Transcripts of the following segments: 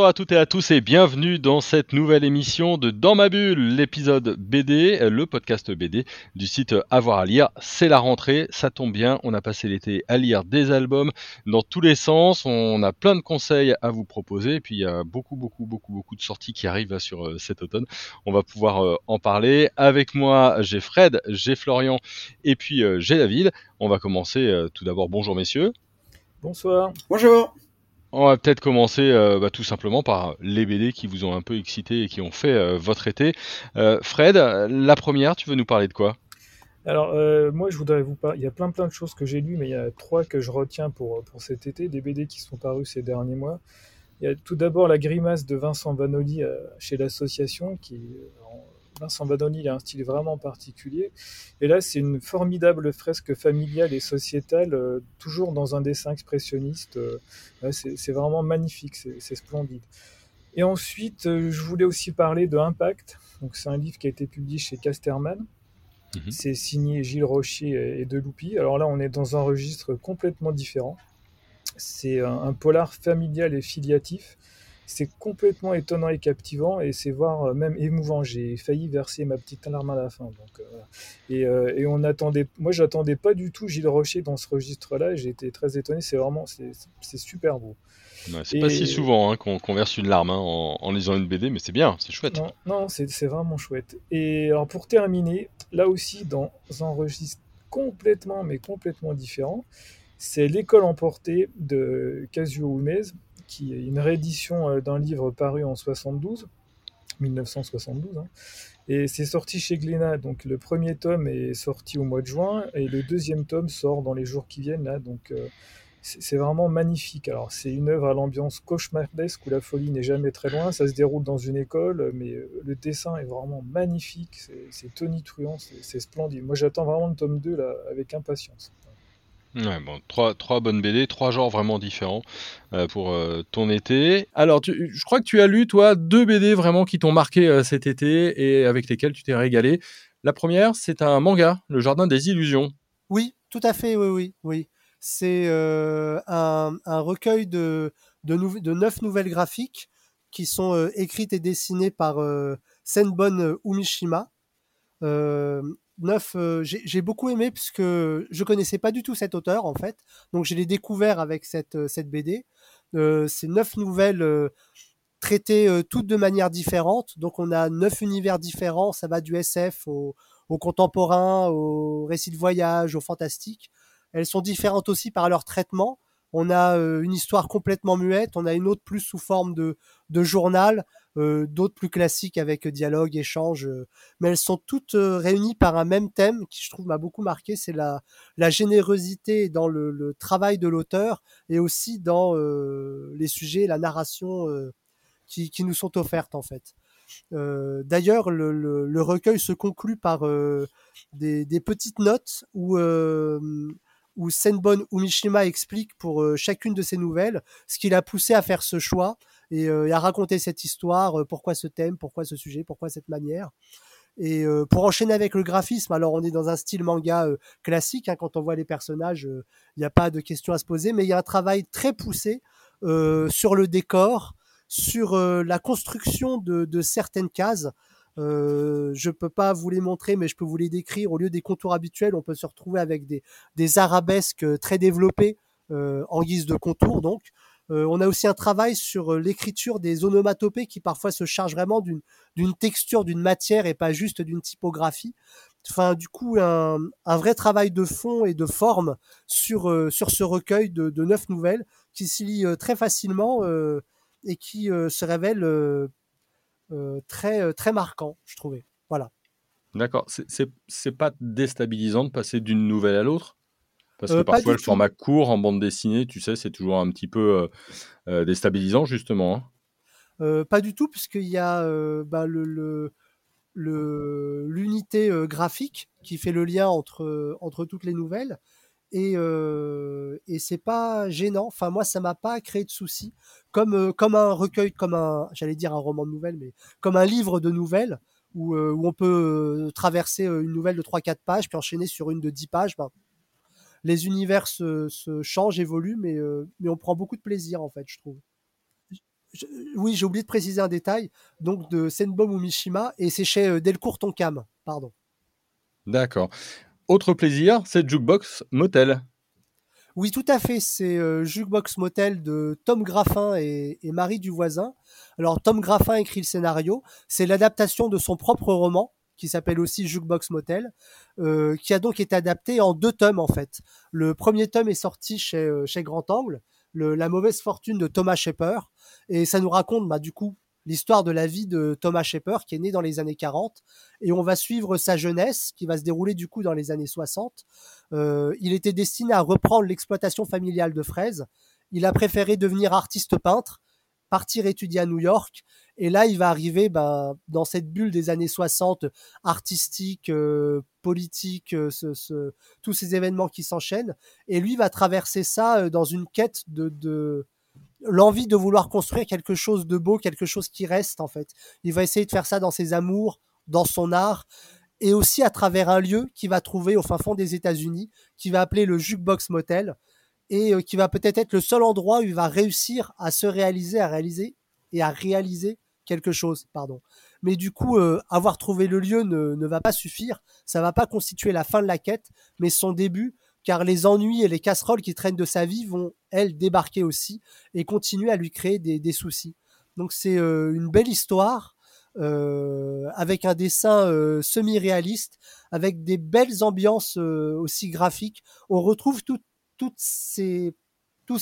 Bonjour à toutes et à tous et bienvenue dans cette nouvelle émission de Dans ma bulle, l'épisode BD, le podcast BD du site Avoir à lire. C'est la rentrée, ça tombe bien, on a passé l'été à lire des albums dans tous les sens, on a plein de conseils à vous proposer et puis il y a beaucoup beaucoup beaucoup beaucoup de sorties qui arrivent sur euh, cet automne. On va pouvoir euh, en parler. Avec moi, j'ai Fred, j'ai Florian et puis euh, j'ai David. On va commencer tout d'abord bonjour messieurs. Bonsoir. Bonjour. On va peut-être commencer euh, bah, tout simplement par les BD qui vous ont un peu excité et qui ont fait euh, votre été. Euh, Fred, la première, tu veux nous parler de quoi? Alors, moi, je voudrais vous parler. Il y a plein plein de choses que j'ai lues, mais il y a trois que je retiens pour, pour cet été, des BD qui sont parus ces derniers mois. Il y a tout d'abord La Grimace de Vincent Vanoli chez l'Association, qui Vincent Badoni, il a un style vraiment particulier. Et là, c'est une formidable fresque familiale et sociétale, euh, toujours dans un dessin expressionniste. Euh, c'est vraiment magnifique, c'est splendide. Et ensuite, euh, je voulais aussi parler de Impact. Donc, c'est un livre qui a été publié chez Casterman. Mhm. C'est signé Gilles Rocher et Deloupi. Alors là, on est dans un registre complètement différent. C'est un, polar familial et filiatif c'est complètement étonnant et captivant et c'est voir euh, même émouvant. J'ai failli verser ma petite alarme à la fin. Donc, euh, et, euh, et, on attendait, moi j'attendais pas du tout Gilles Rocher dans ce registre-là. J'ai été très étonné. C'est vraiment, c'est super beau. c'est pas si souvent hein, qu'on verse une larme hein, en, lisant une BD, mais c'est bien, c'est chouette. Non, non c'est vraiment chouette. Et alors pour terminer, là aussi dans un registre complètement, mais complètement différent, c'est L'école emportée de Casio Humez qui est une réédition euh, d'un livre paru en 72, 1972. Hein. Et c'est sorti chez Glénat. Donc le premier tome est sorti au mois de juin et le deuxième tome sort dans les jours qui viennent. Là, donc euh, c'est vraiment magnifique. Alors c'est une œuvre à l'ambiance cauchemardesque où la folie n'est jamais très loin. Ça se déroule dans une école, mais euh, le dessin est vraiment magnifique. C'est tonitruant, c'est splendide. Moi j'attends vraiment le tome 2 là, avec impatience. Ouais, bon, trois, trois bonnes BD, trois genres vraiment différents euh, pour euh, ton été. Alors, je crois que tu as lu, toi, deux BD vraiment qui t'ont marqué euh, cet été et avec lesquels tu t'es régalé. La première, c'est un manga, Le Jardin des Illusions. Oui, tout à fait, oui, oui, oui. C'est un, un, recueil de, de, de, neuf nouvelles graphiques qui sont écrites et dessinées par Senbon Umishima. Euh, j'ai beaucoup aimé puisque je connaissais pas du tout cet auteur en fait, donc je l'ai découvert avec cette, euh, cette BD. Euh, c'est neuf nouvelles euh, traitées toutes de manière différente, donc on a neuf univers différents, ça va du SF au, au contemporain, au récit de voyage, au fantastique. Elles sont différentes aussi par leur traitement. On a une histoire complètement muette, on a une autre plus sous forme de, de journal, d'autres plus classiques avec dialogue, échange, euh, mais elles sont toutes euh, réunies par un même thème qui je trouve m'a beaucoup marqué, c'est la, générosité dans le, travail de l'auteur et aussi dans les sujets, la narration qui, nous sont offertes en fait. Euh, D'ailleurs, le, recueil se conclut par des, petites notes où, où Senbon Umishima explique pour chacune de ses nouvelles ce qui l'a poussé à faire ce choix et, euh, à raconter cette histoire, euh, pourquoi ce thème, pourquoi ce sujet, pourquoi cette manière. Et euh, pour enchaîner avec le graphisme, alors on est dans un style manga classique, hein, quand on voit les personnages, il n'y a pas de questions à se poser, mais il y a un travail très poussé sur le décor, sur la construction de, de certaines cases. Euh, je peux pas vous les montrer, mais je peux vous les décrire. Au lieu des contours habituels, on peut se retrouver avec des, des arabesques très développées euh, en guise de contours, donc. Euh, on a aussi un travail sur euh, l'écriture des onomatopées qui parfois se chargent vraiment d'une texture, d'une matière et pas juste d'une typographie. Enfin, du coup, un, vrai travail de fond et de forme sur, euh, sur ce recueil de, neuf nouvelles qui s'y lit très facilement et qui se révèle très, très marquant, je trouvais. Voilà. D'accord. C'est pas déstabilisant de passer d'une nouvelle à l'autre? Parce que parfois, le format court en bande dessinée, tu sais, c'est toujours un petit peu déstabilisant, justement. Hein. pas du tout, puisqu'il y a bah, le, l'unité graphique qui fait le lien entre, entre toutes les nouvelles. et, euh, et c'est pas gênant. Enfin, moi, ça m'a pas créé de soucis. Comme, euh, comme un recueil, comme un, j'allais dire un roman de nouvelles, mais comme un livre de nouvelles où, euh, où on peut euh, traverser euh, une nouvelle de 3-4 pages puis enchaîner sur une de 10 pages. Ben, les univers se, se changent, évoluent, mais, euh, mais on prend beaucoup de plaisir, en fait, je trouve. Je- oui, j'ai oublié de préciser un détail, donc de Senbom ou Mishima, et c'est chez euh, Delcourt Tonkam, pardon. D'accord. Autre plaisir, c'est Jukebox Motel. Oui, tout à fait. C'est euh, Jukebox Motel de Tom Graffin et, et Marie Duvoisin. Alors, Tom Graffin écrit le scénario. C'est l'adaptation de son propre roman, qui s'appelle aussi Jukebox Motel, euh, qui a donc été adapté en deux tomes, en fait. Le premier tome est sorti chez, euh, chez Grand Angle, le- La mauvaise fortune de Thomas Shepper. Et ça nous raconte, bah, du coup, l'histoire de la vie de Thomas Shepper, qui est né dans les années 40. Et on va suivre sa jeunesse, qui va se dérouler, du coup, dans les années 60. Euh, il était destiné à reprendre l'exploitation familiale de fraises. Il a préféré devenir artiste peintre, partir étudier à New York. Et là, il va arriver ben, dans cette bulle des années 60, artistique, euh, politique, euh, tous ces événements qui s'enchaînent. Et lui va traverser ça euh, dans une quête de, de l'envie de vouloir construire quelque chose de beau, quelque chose qui reste en fait. Il va essayer de faire ça dans ses amours, dans son art et aussi à travers un lieu qu'il va trouver au fin fond des États-Unis, qui va appeler le Jukebox Motel, et euh, qui va peut-être être le seul endroit où il va réussir à se réaliser, à réaliser et à réaliser quelque chose, pardon. Mais du coup, euh, avoir trouvé le lieu ne, va pas suffire, ça va pas constituer la fin de la quête, mais son début, car les ennuis et les casseroles qui traînent de sa vie vont, elles, débarquer aussi et continuer à lui créer des, soucis. Donc c'est euh, une belle histoire, avec un dessin semi-réaliste, avec des belles ambiances aussi graphiques. On retrouve tout, tout,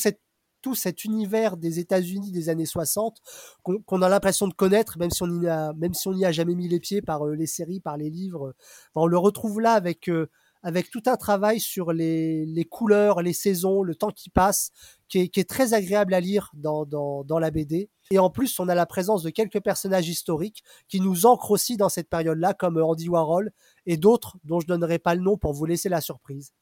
cet univers des États-Unis des années 60 qu'on a l'impression de connaître, même si on n'y a, même si on n'y a jamais mis les pieds par euh, les séries, par les livres. Enfin, on le retrouve là avec euh, avec tout un travail sur les, couleurs, les saisons, le temps qui passe, qui est, très agréable à lire dans, la BD. Et en plus, on a la présence de quelques personnages historiques qui nous ancrent aussi dans cette période-là, comme Andy Warhol et d'autres dont je donnerai pas le nom pour vous laisser la surprise.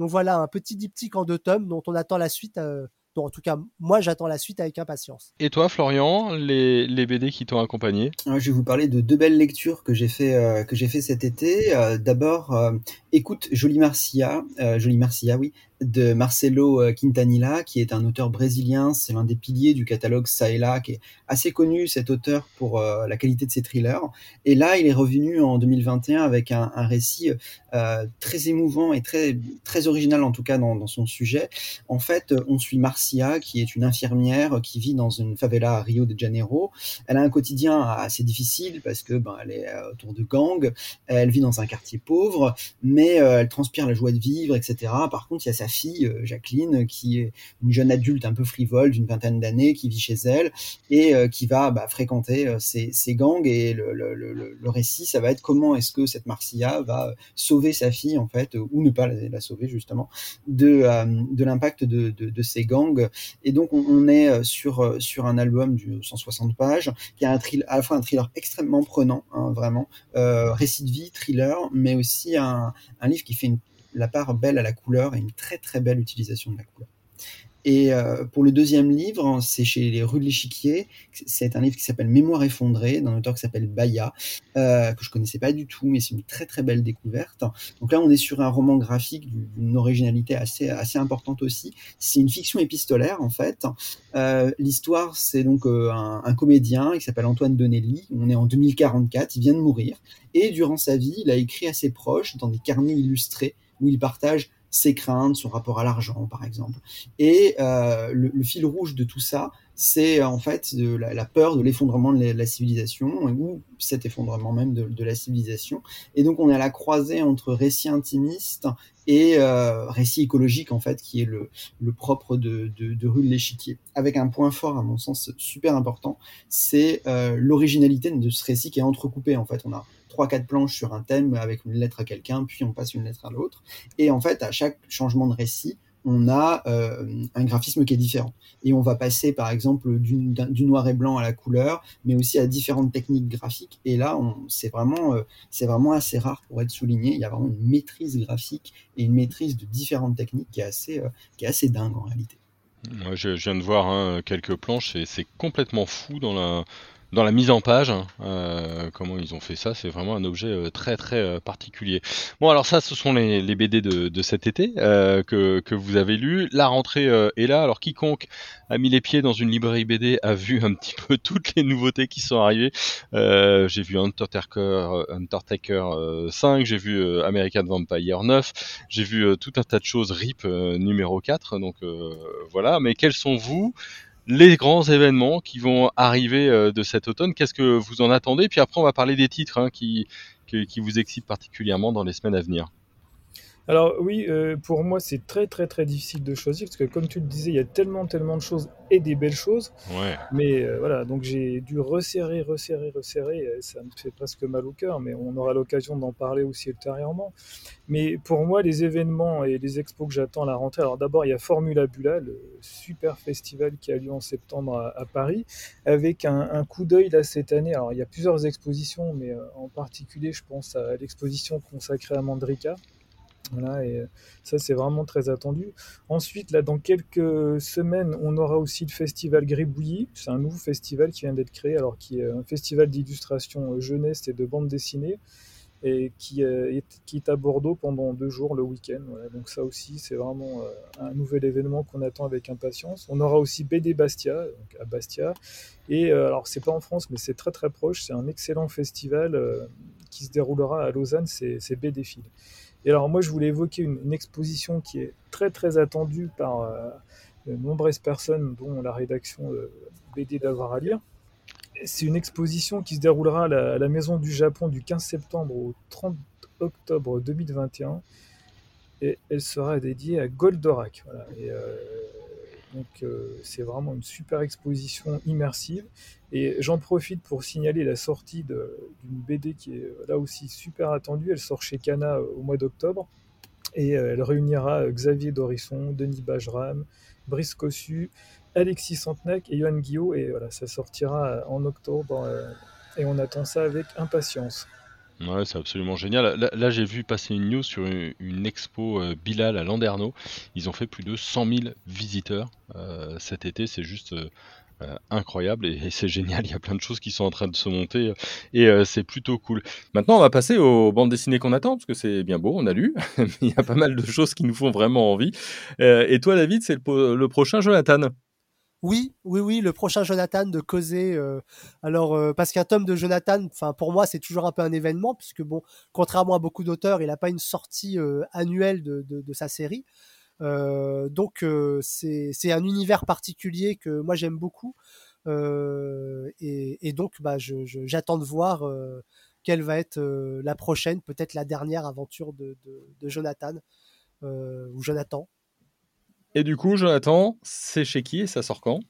Donc voilà, un petit diptyque en deux tomes dont on attend la suite, euh, dont en tout cas moi j'attends la suite avec impatience. Et toi, Florian, les, les BD qui t'ont accompagné? Alors, je vais vous parler de deux belles lectures que j'ai fait euh, que j'ai fait cet été. Euh, D'abord, euh, écoute Jolie Marcia, euh, Jolie Marcia, oui, de Marcelo euh, Quintanilla, qui est un auteur brésilien. C'est l'un des piliers du catalogue là, qui est assez connu cet auteur pour euh, la qualité de ses thrillers. Et là, il est revenu en 2021 avec un, récit euh, très émouvant et très très original en tout cas dans, son sujet. En fait, on suit Marcia, qui est une infirmière qui vit dans une favela à Rio de Janeiro. Elle a un quotidien assez difficile parce que ben, elle est autour de gangs, elle vit dans un quartier pauvre, mais elle transpire la joie de vivre, etc. Par contre, il y a sa fille, euh, Jacqueline, qui est une jeune adulte un peu frivole d'une vingtaine d'années, qui vit chez elle et euh, qui va bah, fréquenter euh, ces, gangs. Et le, récit, ça va être comment est-ce que cette Marcia va sauver sa fille, en fait, ou ne pas la, sauver, justement, de, l'impact de, ces gangs. Et donc, on, est sur, un album de 160 pages, qui a un thriller, à la fois un thriller extrêmement prenant, hein, vraiment, récit de vie, thriller, mais aussi un, un livre qui fait une, la part belle à la couleur et une très très belle utilisation de la couleur. Et euh, pour le deuxième livre, c'est chez les Rues de l'Échiquier. C'est un livre qui s'appelle Mémoire effondrée, d'un auteur qui s'appelle Baya, euh, que je connaissais pas du tout, mais c'est une très très belle découverte. Donc là, on est sur un roman graphique d'une originalité assez assez importante aussi. C'est une fiction épistolaire en fait. Euh, L'histoire, c'est donc un, un, comédien qui s'appelle Antoine Donnelly. On est en 2044, il vient de mourir, et durant sa vie, il a écrit à ses proches dans des carnets illustrés où il partage ses craintes, son rapport à l'argent, par exemple. Et euh, le, le, fil rouge de tout ça, c'est en fait de la, peur de l'effondrement de la, civilisation, ou cet effondrement même de, la civilisation. Et donc on est à la croisée entre récit intimiste et euh, récit écologique, en fait, qui est le, le propre de, de, de Rue de l'Échiquier. Avec un point fort, à mon sens, super important, c'est euh, l'originalité de ce récit qui est entrecoupé, en fait. On a trois quatre planches sur un thème avec une lettre à quelqu'un, puis on passe une lettre à l'autre. Et en fait, à chaque changement de récit, on a un graphisme qui est différent. Et on va passer, par exemple, du noir et blanc à la couleur, mais aussi à différentes techniques graphiques. Et là, c'est vraiment, c'est vraiment assez rare pour être souligné. Il y a vraiment une maîtrise graphique et une maîtrise de différentes techniques qui est assez, qui est assez dingue en réalité. Moi, je, viens de voir hein, quelques planches, et c'est complètement fou dans la, dans la mise en page, hein, euh, comment ils ont fait ça, c'est vraiment un objet euh, très très euh, particulier. Bon, alors ça, ce sont les, les BD de, de, cet été que, que, vous avez lu. La rentrée est là. Alors quiconque a mis les pieds dans une librairie BD a vu un petit peu toutes les nouveautés qui sont arrivées. j'ai vu Undertaker, Undertaker 5, j'ai vu American Vampire 9, j'ai vu tout un tas de choses RIP numéro 4. Donc voilà. Mais quels sont vous les grands événements qui vont arriver euh, de cet automne. Qu'est-ce que vous en attendez? Puis après, on va parler des titres hein, qui, qui vous excitent particulièrement dans les semaines à venir. Alors oui, euh, pour moi c'est très très très difficile de choisir parce que comme tu le disais, il y a tellement tellement de choses et des belles choses. Ouais. Mais euh, voilà, donc j'ai dû resserrer, resserrer, resserrer. ça me fait presque mal au cœur, mais on aura l'occasion d'en parler aussi ultérieurement. Mais pour moi, les événements et les expos que j'attends à la rentrée, alors d'abord il y a Formula Bula, le super festival qui a lieu en septembre à, Paris, avec un, coup d'œil là cette année. Alors il y a plusieurs expositions, mais euh, en particulier je pense à l'exposition consacrée à Mandrika voilà, et euh, ça c'est vraiment très attendu. Ensuite, là, dans quelques semaines, on aura aussi le festival Gribouillis. C'est un nouveau festival qui vient d'être créé, alors qui est un festival d'illustration euh, jeunesse et de bande dessinée, et qui euh, est, qui est à Bordeaux pendant deux jours le week-end. Voilà, donc ça aussi, c'est vraiment un nouvel événement qu'on attend avec impatience. On aura aussi BD Bastia, donc à Bastia. Et alors, c'est pas en France, mais c'est très très proche. C'est un excellent festival qui se déroulera à Lausanne. C'est BD Fil. Et alors moi, je voulais évoquer une, exposition qui est très très attendue par euh, de nombreuses personnes, dont la rédaction de BD d'avoir à lire. C'est une exposition qui se déroulera à la, Maison du Japon du 15 septembre au 30 octobre 2021 et elle sera dédiée à Goldorak. Voilà. Euh, donc euh, c'est vraiment une super exposition immersive. Et j'en profite pour signaler la sortie d'une BD qui est là aussi super attendue. Elle sort chez Kana euh, au mois d'octobre. Et euh, elle réunira Xavier Dorisson, Denis Bajram, Brice Cossu, Alexis Santenac et Johan Guillot. Et voilà, ça sortira en octobre. et on attend ça avec impatience. Ouais, c'est absolument génial. Là, j'ai vu passer une news sur une, expo euh, Bilal à Landerneau. Ils ont fait plus de 100 000 visiteurs euh, cet été. C'est juste euh, incroyable et, c'est génial. Il y a plein de choses qui sont en train de se monter et c'est plutôt cool. Maintenant, on va passer aux bandes dessinées qu'on attend parce que c'est bien beau, on a lu. il y a pas mal de choses qui nous font vraiment envie. et toi, David, c'est le prochain Jonathan. Oui, oui, oui, le prochain Jonathan de causer. Euh, alors, euh, parce qu'un tome de Jonathan, enfin pour moi, c'est toujours un peu un événement, puisque bon, contrairement à beaucoup d'auteurs, il n'a pas une sortie euh, annuelle de, de, sa série. donc, c'est un univers particulier que moi j'aime beaucoup. Et, et, donc, bah, j'attends de voir quelle va être la prochaine, peut-être la dernière aventure de, de Jonathan ou Jonathan. Et du coup, Jonathan, c'est chez qui et ça sort quand?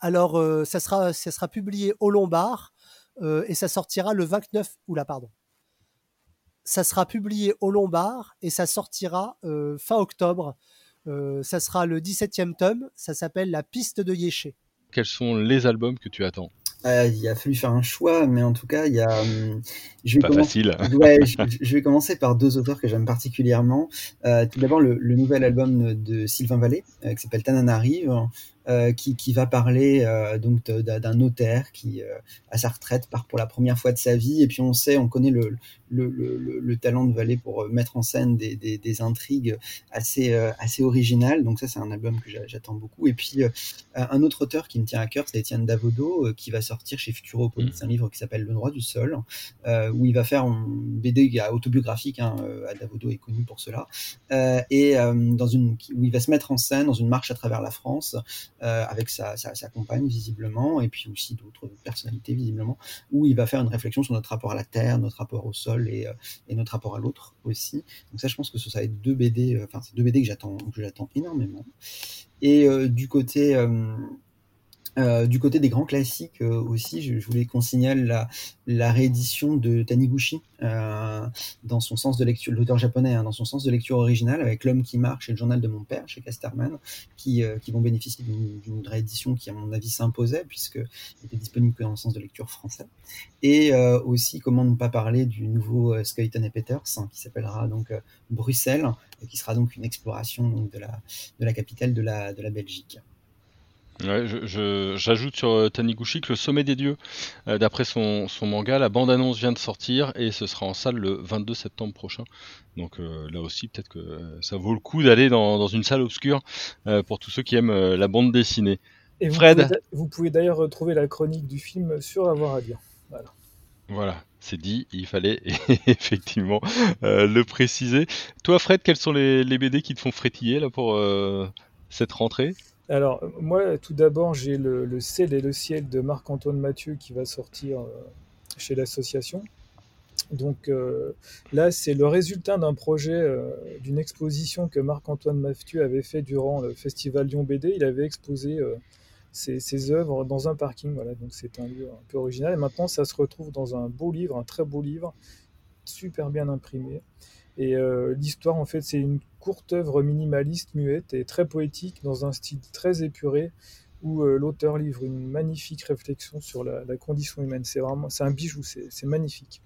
Alors, euh, ça, sera, ça sera publié au Lombard euh, et ça sortira le 29. Oula, pardon. Ça sera publié au Lombard et ça sortira euh, fin octobre. ça sera le 17e tome. Ça s'appelle La piste de Yéché. Quels sont les albums que tu attends? Euh, il a fallu faire un choix, mais en tout cas, il y a. Hum, je vais pas facile. ouais, je, vais commencer par deux auteurs que j'aime particulièrement. Euh, tout d'abord, le, le, nouvel album de Sylvain Vallée, euh, qui s'appelle Tananarive, euh, qui, qui, va parler euh, donc d'un notaire qui, euh, à sa retraite, part pour la première fois de sa vie. Et puis on sait, on connaît le, le, le, le talent de Vallée pour mettre en scène des, des, des intrigues assez, assez originales. Donc ça, c'est un album que j'attends beaucoup. Et puis un autre auteur qui me tient à cœur, c'est Étienne Davodo, qui va sortir chez Futuropolis mmh. un livre qui s'appelle Le droit du sol, où il va faire une BD autobiographique. Hein, Davodo est connu pour cela. et dans une, où il va se mettre en scène dans une marche à travers la France. Euh, avec sa, sa, compagne visiblement, et puis aussi d'autres personnalités visiblement, où il va faire une réflexion sur notre rapport à la terre, notre rapport au sol et, euh, et notre rapport à l'autre aussi. Donc ça, je pense que ce ça va être deux BD, euh, enfin c'est deux BD que j'attends, que j'attends énormément. Et du côté Euh, du côté des grands classiques euh, aussi, je, voulais qu'on signale la, réédition de Taniguchi euh, dans son sens de lecture, l'auteur japonais, hein, dans son sens de lecture originale, avec L'homme qui marche et le journal de mon père chez Casterman, qui, vont bénéficier d'une réédition qui, à mon avis, s'imposait, puisque était disponible que dans le sens de lecture français. Et aussi, comment ne pas parler du nouveau Skeleton et Peters, hein, qui s'appellera donc Bruxelles, et qui sera donc une exploration de, la, capitale de la Belgique. Ouais, j'ajoute sur euh, Taniguchi que le sommet des dieux, euh, d'après son, son, manga, la bande-annonce vient de sortir et ce sera en salle le 22 septembre prochain. Donc euh, là aussi, peut-être que ça vaut le coup d'aller dans, dans, une salle obscure pour tous ceux qui aiment la bande dessinée. Et Fred Vous pouvez d'ailleurs retrouver la chronique du film sur Avoir à lire. Voilà. Voilà, c'est dit, il fallait effectivement le préciser. Toi, Fred, quels sont les, les, BD qui te font frétiller là pour cette rentrée? Alors, moi, tout d'abord, j'ai le, le Ciel et le ciel de Marc-Antoine Mathieu qui va sortir euh, chez l'association. Donc euh, là, c'est le résultat d'un projet, euh, d'une exposition que Marc-Antoine Mathieu avait fait durant le festival Lyon BD. Il avait exposé ses, ses, œuvres dans un parking. Voilà, donc c'est un lieu un peu original. Et maintenant, ça se retrouve dans un beau livre, un très beau livre, super bien imprimé. Et euh, l'histoire, en fait, c'est une courte œuvre minimaliste, muette et très poétique, dans un style très épuré, où euh, l'auteur livre une magnifique réflexion sur la, condition humaine. C'est vraiment, c'est un bijou, c'est magnifique.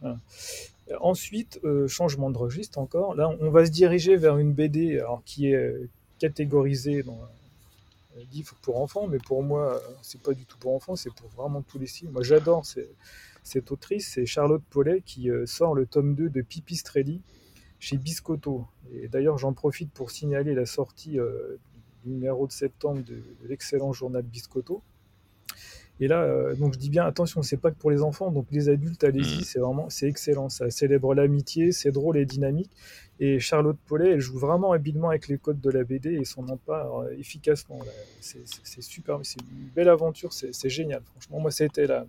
Voilà. Ensuite, euh, changement de registre encore. Là, on va se diriger vers une BD alors, qui est catégorisée dans livre pour enfants, mais pour moi, c'est pas du tout pour enfants, c'est pour vraiment tous les styles. Moi, j'adore cette autrice, c'est Charlotte Paulet qui euh, sort le tome 2 de Pipistrelli chez Biscotto. Et d'ailleurs, j'en profite pour signaler la sortie euh, du numéro de septembre de, de l'excellent journal Biscotto. Et là, euh, donc je dis bien attention, c'est pas que pour les enfants, donc les adultes, allez-y, Mmh. c'est vraiment, c'est excellent. Ça célèbre l'amitié, c'est drôle et dynamique. Et Charlotte Paulet, elle joue vraiment habilement avec les codes de la BD et s'en empare efficacement. C'est super, c'est une belle aventure, c'est génial. Franchement, moi, c'était là.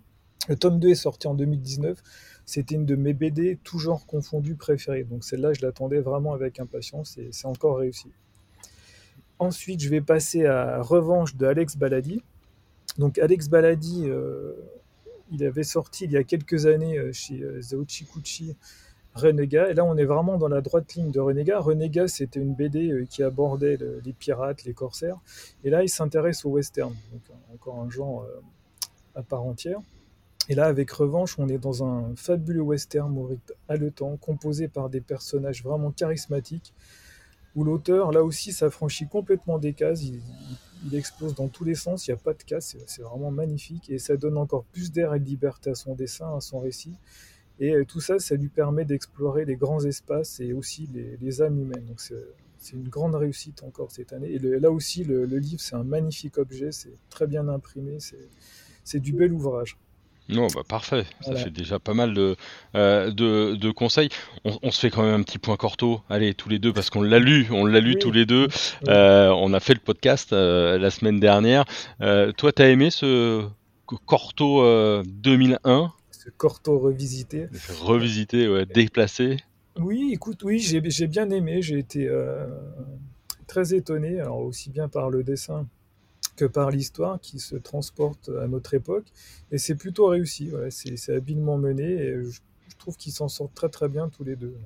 Le tome 2 est sorti en 2019. C'était une de mes BD, tout genre confondu, préférées. Donc celle-là, je l'attendais vraiment avec impatience et c'est encore réussi. Ensuite, je vais passer à Revanche de Alex Baladi. Donc Alex Baladi, euh, il avait sorti il y a quelques années euh, chez euh, Zaochikuchi Renégat. Et là, on est vraiment dans la droite ligne de Renégat. Renégat, c'était une BD euh, qui abordait le- les pirates, les corsaires. Et là, il s'intéresse au western. Donc encore un genre à part entière. Et là, avec Revanche, on est dans un fabuleux western au rythme haletant, composé par des personnages vraiment charismatiques, où l'auteur, là aussi, s'affranchit complètement des cases. Il, il- explose dans tous les sens, il n'y a pas de casse, c'est- vraiment magnifique. Et ça donne encore plus d'air et de liberté à son dessin, à son récit. Et euh, tout ça, ça lui permet d'explorer les grands espaces et aussi les, âmes humaines. Donc c'est une grande réussite encore cette année. Et là aussi, le, le livre, c'est un magnifique objet, c'est très bien imprimé, c'est du bel ouvrage. Non, bah parfait. Ça fait déjà pas mal de, euh, de, de conseils. On, on se fait quand même un petit point corto. Allez, tous les deux, parce qu'on l'a lu. On l'a lu Oui. tous les deux. Oui. Euh, on a fait le podcast euh, la semaine dernière. Toi, t'as aimé ce corto euh, 2001 Ce Corto revisité. revisité, ouais, déplacé Oui, écoute, oui, j'ai bien aimé, j'ai été très étonné, alors aussi bien par le dessin que par l'histoire qui se transporte à notre époque, et c'est plutôt réussi, voilà, c'est habilement mené, et je, trouve qu'ils s'en sortent très très bien tous les deux.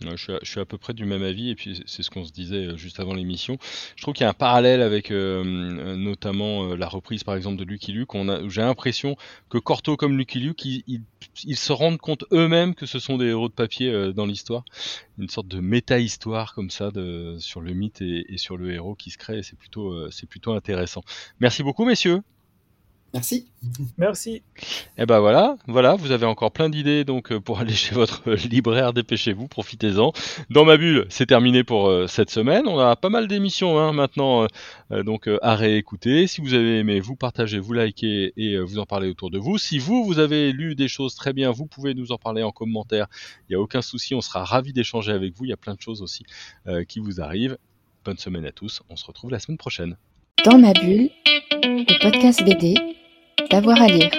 Je, suis à, peu près du même avis, et puis c'est ce qu'on se disait euh, juste avant l'émission. Je trouve qu'il y a un parallèle avec euh, euh, notamment la reprise par exemple de Lucky Luke. J'ai l'impression que Corto comme Lucky Luke, ils, ils- ils se rendent compte eux-mêmes que ce sont des héros de papier dans l'histoire. Une sorte de méta-histoire comme ça sur le mythe et, et sur le héros qui se crée, c'est plutôt, c'est plutôt intéressant. Merci beaucoup messieurs. Merci. Merci, Et ben voilà, voilà, vous avez encore plein d'idées donc euh, pour aller chez votre libraire, dépêchez-vous, profitez-en. Dans ma bulle, c'est terminé pour euh, cette semaine. On a pas mal d'émissions hein, maintenant euh, euh, donc euh, à réécouter. Si vous avez aimé, vous partagez, vous likez et euh, vous en parlez autour de vous. Si vous vous avez lu des choses très bien, vous pouvez nous en parler en commentaire. Il y a aucun souci, on sera ravi d'échanger avec vous. Il y a plein de choses aussi euh, qui vous arrivent. Bonne semaine à tous. On se retrouve la semaine prochaine. Dans ma bulle, le podcast BD, D'avoir à lire.